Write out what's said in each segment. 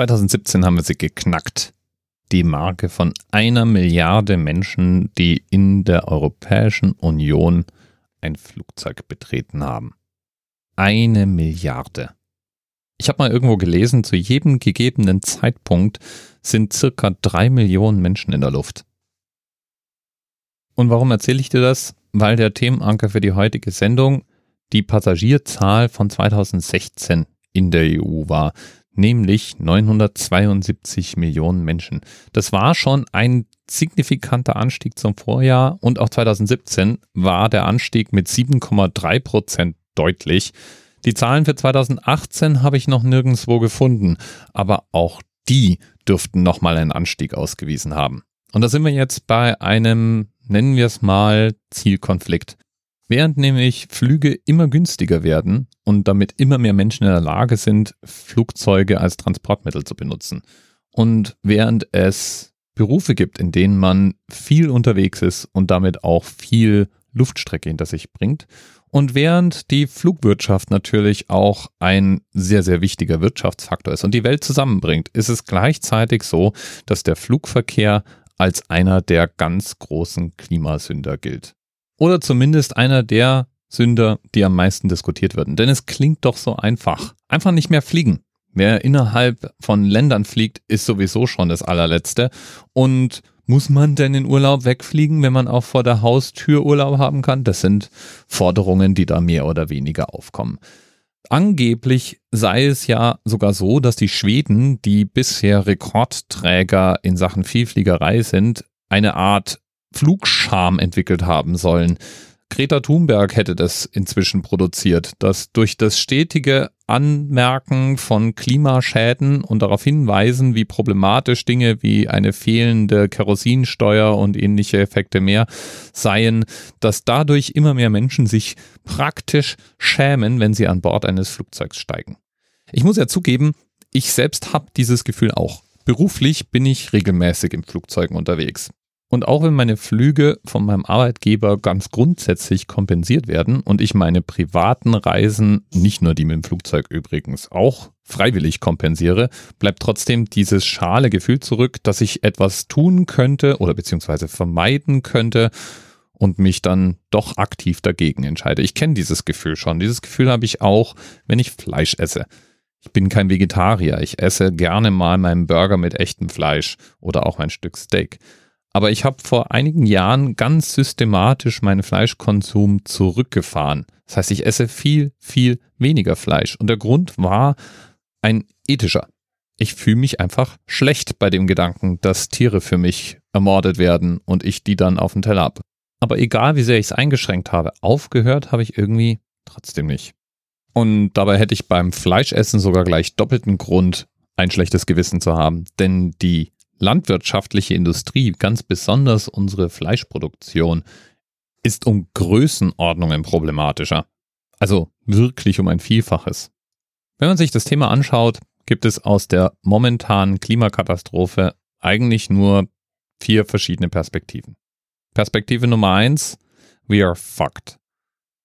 2017 haben wir sie geknackt. Die Marke von einer Milliarde Menschen, die in der Europäischen Union ein Flugzeug betreten haben. Eine Milliarde. Ich habe mal irgendwo gelesen, zu jedem gegebenen Zeitpunkt sind circa drei Millionen Menschen in der Luft. Und warum erzähle ich dir das? Weil der Themenanker für die heutige Sendung die Passagierzahl von 2016 in der EU war nämlich 972 Millionen Menschen. Das war schon ein signifikanter Anstieg zum Vorjahr und auch 2017 war der Anstieg mit 7,3 Prozent deutlich. Die Zahlen für 2018 habe ich noch nirgendwo gefunden, aber auch die dürften nochmal einen Anstieg ausgewiesen haben. Und da sind wir jetzt bei einem, nennen wir es mal, Zielkonflikt. Während nämlich Flüge immer günstiger werden und damit immer mehr Menschen in der Lage sind, Flugzeuge als Transportmittel zu benutzen. Und während es Berufe gibt, in denen man viel unterwegs ist und damit auch viel Luftstrecke hinter sich bringt. Und während die Flugwirtschaft natürlich auch ein sehr, sehr wichtiger Wirtschaftsfaktor ist und die Welt zusammenbringt, ist es gleichzeitig so, dass der Flugverkehr als einer der ganz großen Klimasünder gilt. Oder zumindest einer der Sünder, die am meisten diskutiert werden. Denn es klingt doch so einfach. Einfach nicht mehr fliegen. Wer innerhalb von Ländern fliegt, ist sowieso schon das allerletzte. Und muss man denn in Urlaub wegfliegen, wenn man auch vor der Haustür Urlaub haben kann? Das sind Forderungen, die da mehr oder weniger aufkommen. Angeblich sei es ja sogar so, dass die Schweden, die bisher Rekordträger in Sachen Vielfliegerei sind, eine Art Flugscham entwickelt haben sollen. Greta Thunberg hätte das inzwischen produziert, dass durch das stetige Anmerken von Klimaschäden und darauf hinweisen, wie problematisch Dinge wie eine fehlende Kerosinsteuer und ähnliche Effekte mehr seien, dass dadurch immer mehr Menschen sich praktisch schämen, wenn sie an Bord eines Flugzeugs steigen. Ich muss ja zugeben, ich selbst habe dieses Gefühl auch. Beruflich bin ich regelmäßig im Flugzeugen unterwegs. Und auch wenn meine Flüge von meinem Arbeitgeber ganz grundsätzlich kompensiert werden und ich meine privaten Reisen, nicht nur die mit dem Flugzeug übrigens, auch freiwillig kompensiere, bleibt trotzdem dieses schale Gefühl zurück, dass ich etwas tun könnte oder beziehungsweise vermeiden könnte und mich dann doch aktiv dagegen entscheide. Ich kenne dieses Gefühl schon. Dieses Gefühl habe ich auch, wenn ich Fleisch esse. Ich bin kein Vegetarier. Ich esse gerne mal meinen Burger mit echtem Fleisch oder auch ein Stück Steak. Aber ich habe vor einigen Jahren ganz systematisch meinen Fleischkonsum zurückgefahren. Das heißt, ich esse viel, viel weniger Fleisch. Und der Grund war ein ethischer. Ich fühle mich einfach schlecht bei dem Gedanken, dass Tiere für mich ermordet werden und ich die dann auf den Teller habe. Aber egal wie sehr ich es eingeschränkt habe, aufgehört habe ich irgendwie trotzdem nicht. Und dabei hätte ich beim Fleischessen sogar gleich doppelten Grund, ein schlechtes Gewissen zu haben. Denn die landwirtschaftliche Industrie, ganz besonders unsere Fleischproduktion, ist um Größenordnungen problematischer. Also wirklich um ein Vielfaches. Wenn man sich das Thema anschaut, gibt es aus der momentanen Klimakatastrophe eigentlich nur vier verschiedene Perspektiven. Perspektive Nummer eins, we are fucked.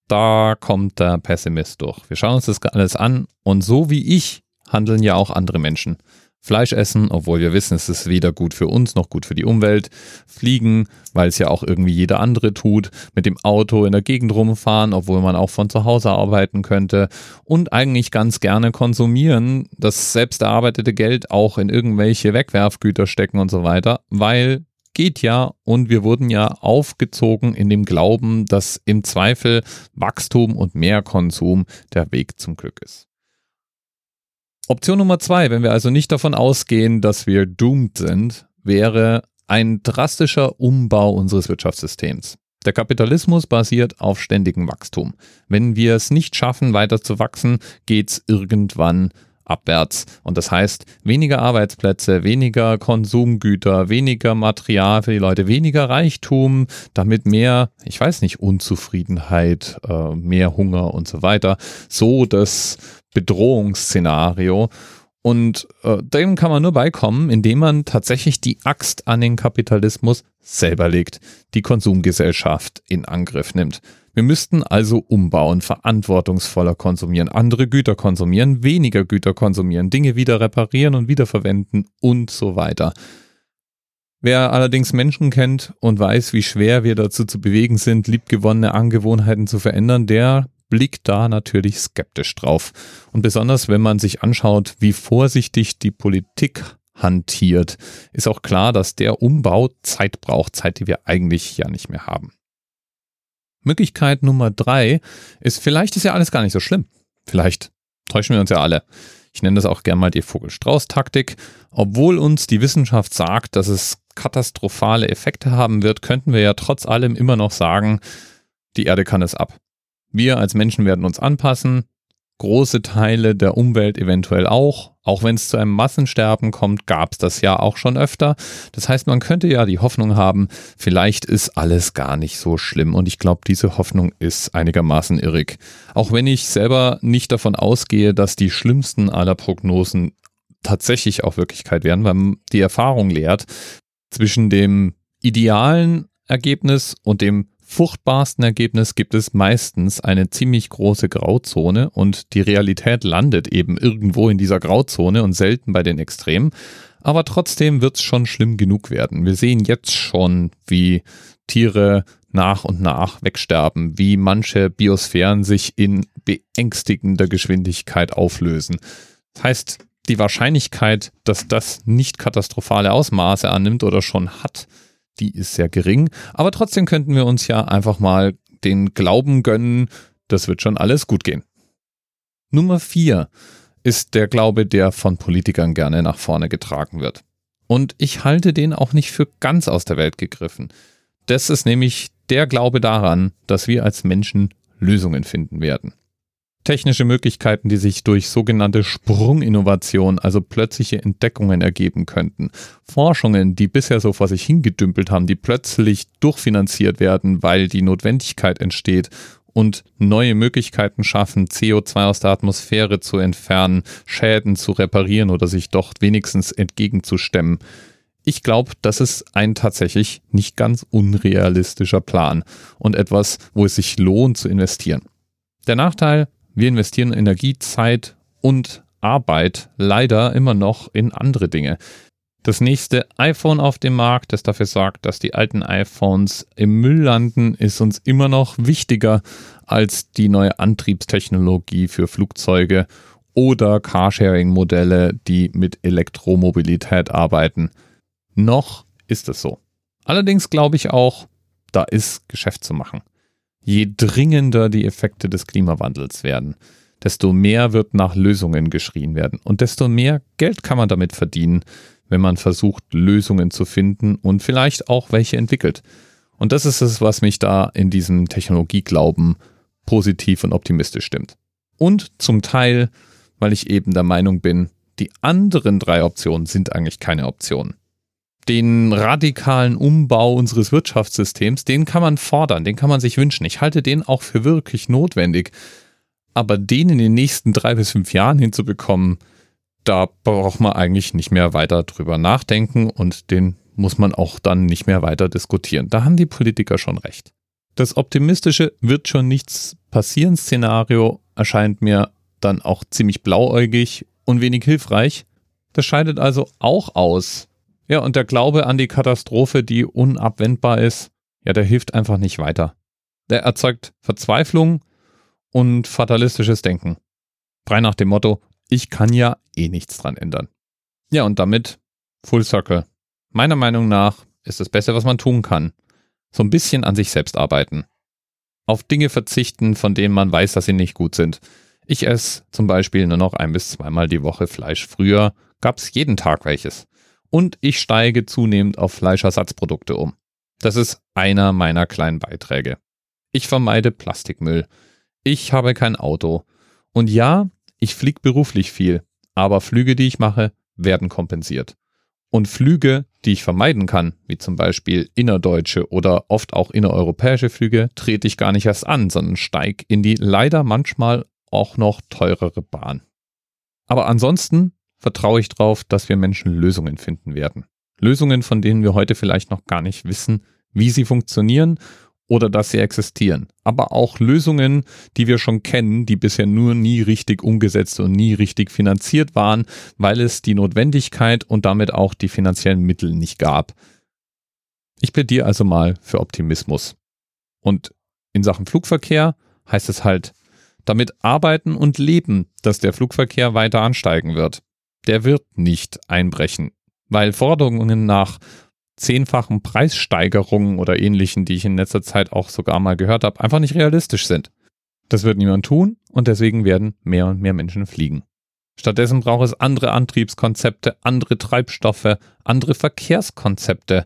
Da kommt der Pessimist durch. Wir schauen uns das alles an und so wie ich handeln ja auch andere Menschen. Fleisch essen, obwohl wir wissen, es ist weder gut für uns noch gut für die Umwelt. Fliegen, weil es ja auch irgendwie jeder andere tut. Mit dem Auto in der Gegend rumfahren, obwohl man auch von zu Hause arbeiten könnte. Und eigentlich ganz gerne konsumieren, das selbst erarbeitete Geld auch in irgendwelche Wegwerfgüter stecken und so weiter, weil geht ja und wir wurden ja aufgezogen in dem Glauben, dass im Zweifel Wachstum und mehr Konsum der Weg zum Glück ist. Option Nummer zwei, wenn wir also nicht davon ausgehen, dass wir doomed sind, wäre ein drastischer Umbau unseres Wirtschaftssystems. Der Kapitalismus basiert auf ständigem Wachstum. Wenn wir es nicht schaffen, weiter zu wachsen, geht's irgendwann abwärts. Und das heißt, weniger Arbeitsplätze, weniger Konsumgüter, weniger Material für die Leute, weniger Reichtum, damit mehr, ich weiß nicht, Unzufriedenheit, äh, mehr Hunger und so weiter. So das Bedrohungsszenario. Und äh, dem kann man nur beikommen, indem man tatsächlich die Axt an den Kapitalismus selber legt, die Konsumgesellschaft in Angriff nimmt. Wir müssten also umbauen, verantwortungsvoller konsumieren, andere Güter konsumieren, weniger Güter konsumieren, Dinge wieder reparieren und wiederverwenden und so weiter. Wer allerdings Menschen kennt und weiß, wie schwer wir dazu zu bewegen sind, liebgewonnene Angewohnheiten zu verändern, der blickt da natürlich skeptisch drauf. Und besonders wenn man sich anschaut, wie vorsichtig die Politik hantiert, ist auch klar, dass der Umbau Zeit braucht, Zeit, die wir eigentlich ja nicht mehr haben. Möglichkeit Nummer drei ist, vielleicht ist ja alles gar nicht so schlimm. Vielleicht täuschen wir uns ja alle. Ich nenne das auch gern mal die Vogel-Strauß-Taktik. Obwohl uns die Wissenschaft sagt, dass es katastrophale Effekte haben wird, könnten wir ja trotz allem immer noch sagen, die Erde kann es ab. Wir als Menschen werden uns anpassen, große Teile der Umwelt eventuell auch. Auch wenn es zu einem Massensterben kommt, gab es das ja auch schon öfter. Das heißt, man könnte ja die Hoffnung haben, vielleicht ist alles gar nicht so schlimm. Und ich glaube, diese Hoffnung ist einigermaßen irrig. Auch wenn ich selber nicht davon ausgehe, dass die schlimmsten aller Prognosen tatsächlich auch Wirklichkeit werden, weil die Erfahrung lehrt, zwischen dem idealen Ergebnis und dem furchtbarsten Ergebnis gibt es meistens eine ziemlich große Grauzone und die Realität landet eben irgendwo in dieser Grauzone und selten bei den Extremen. Aber trotzdem wird es schon schlimm genug werden. Wir sehen jetzt schon, wie Tiere nach und nach wegsterben, wie manche Biosphären sich in beängstigender Geschwindigkeit auflösen. Das heißt, die Wahrscheinlichkeit, dass das nicht katastrophale Ausmaße annimmt oder schon hat, die ist sehr gering. Aber trotzdem könnten wir uns ja einfach mal den Glauben gönnen, das wird schon alles gut gehen. Nummer vier ist der Glaube, der von Politikern gerne nach vorne getragen wird. Und ich halte den auch nicht für ganz aus der Welt gegriffen. Das ist nämlich der Glaube daran, dass wir als Menschen Lösungen finden werden technische Möglichkeiten, die sich durch sogenannte Sprunginnovation, also plötzliche Entdeckungen ergeben könnten. Forschungen, die bisher so vor sich hingedümpelt haben, die plötzlich durchfinanziert werden, weil die Notwendigkeit entsteht und neue Möglichkeiten schaffen, CO2 aus der Atmosphäre zu entfernen, Schäden zu reparieren oder sich doch wenigstens entgegenzustemmen. Ich glaube, das ist ein tatsächlich nicht ganz unrealistischer Plan und etwas, wo es sich lohnt zu investieren. Der Nachteil, wir investieren Energie, Zeit und Arbeit leider immer noch in andere Dinge. Das nächste iPhone auf dem Markt, das dafür sorgt, dass die alten iPhones im Müll landen, ist uns immer noch wichtiger als die neue Antriebstechnologie für Flugzeuge oder Carsharing-Modelle, die mit Elektromobilität arbeiten. Noch ist es so. Allerdings glaube ich auch, da ist Geschäft zu machen je dringender die Effekte des Klimawandels werden, desto mehr wird nach Lösungen geschrien werden und desto mehr Geld kann man damit verdienen, wenn man versucht, Lösungen zu finden und vielleicht auch welche entwickelt. Und das ist es, was mich da in diesem Technologieglauben positiv und optimistisch stimmt. Und zum Teil, weil ich eben der Meinung bin, die anderen drei Optionen sind eigentlich keine Optionen den radikalen Umbau unseres Wirtschaftssystems, den kann man fordern, den kann man sich wünschen. Ich halte den auch für wirklich notwendig. Aber den in den nächsten drei bis fünf Jahren hinzubekommen, da braucht man eigentlich nicht mehr weiter drüber nachdenken und den muss man auch dann nicht mehr weiter diskutieren. Da haben die Politiker schon recht. Das optimistische wird schon nichts passieren Szenario erscheint mir dann auch ziemlich blauäugig und wenig hilfreich. Das scheidet also auch aus, ja, und der Glaube an die Katastrophe, die unabwendbar ist, ja, der hilft einfach nicht weiter. Der erzeugt Verzweiflung und fatalistisches Denken. Frei nach dem Motto, ich kann ja eh nichts dran ändern. Ja, und damit Full Circle. Meiner Meinung nach ist das Beste, was man tun kann. So ein bisschen an sich selbst arbeiten. Auf Dinge verzichten, von denen man weiß, dass sie nicht gut sind. Ich esse zum Beispiel nur noch ein bis zweimal die Woche Fleisch. Früher gab es jeden Tag welches und ich steige zunehmend auf Fleischersatzprodukte um. Das ist einer meiner kleinen Beiträge. Ich vermeide Plastikmüll. Ich habe kein Auto. Und ja, ich fliege beruflich viel, aber Flüge, die ich mache, werden kompensiert. Und Flüge, die ich vermeiden kann, wie zum Beispiel innerdeutsche oder oft auch innereuropäische Flüge, trete ich gar nicht erst an, sondern steige in die leider manchmal auch noch teurere Bahn. Aber ansonsten vertraue ich darauf, dass wir Menschen Lösungen finden werden. Lösungen, von denen wir heute vielleicht noch gar nicht wissen, wie sie funktionieren oder dass sie existieren. Aber auch Lösungen, die wir schon kennen, die bisher nur nie richtig umgesetzt und nie richtig finanziert waren, weil es die Notwendigkeit und damit auch die finanziellen Mittel nicht gab. Ich plädiere also mal für Optimismus. Und in Sachen Flugverkehr heißt es halt, damit arbeiten und leben, dass der Flugverkehr weiter ansteigen wird. Der wird nicht einbrechen, weil Forderungen nach zehnfachen Preissteigerungen oder ähnlichen, die ich in letzter Zeit auch sogar mal gehört habe, einfach nicht realistisch sind. Das wird niemand tun und deswegen werden mehr und mehr Menschen fliegen. Stattdessen braucht es andere Antriebskonzepte, andere Treibstoffe, andere Verkehrskonzepte.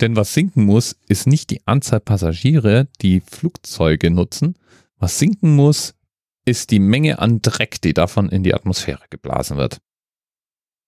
Denn was sinken muss, ist nicht die Anzahl Passagiere, die Flugzeuge nutzen. Was sinken muss, ist die Menge an Dreck, die davon in die Atmosphäre geblasen wird.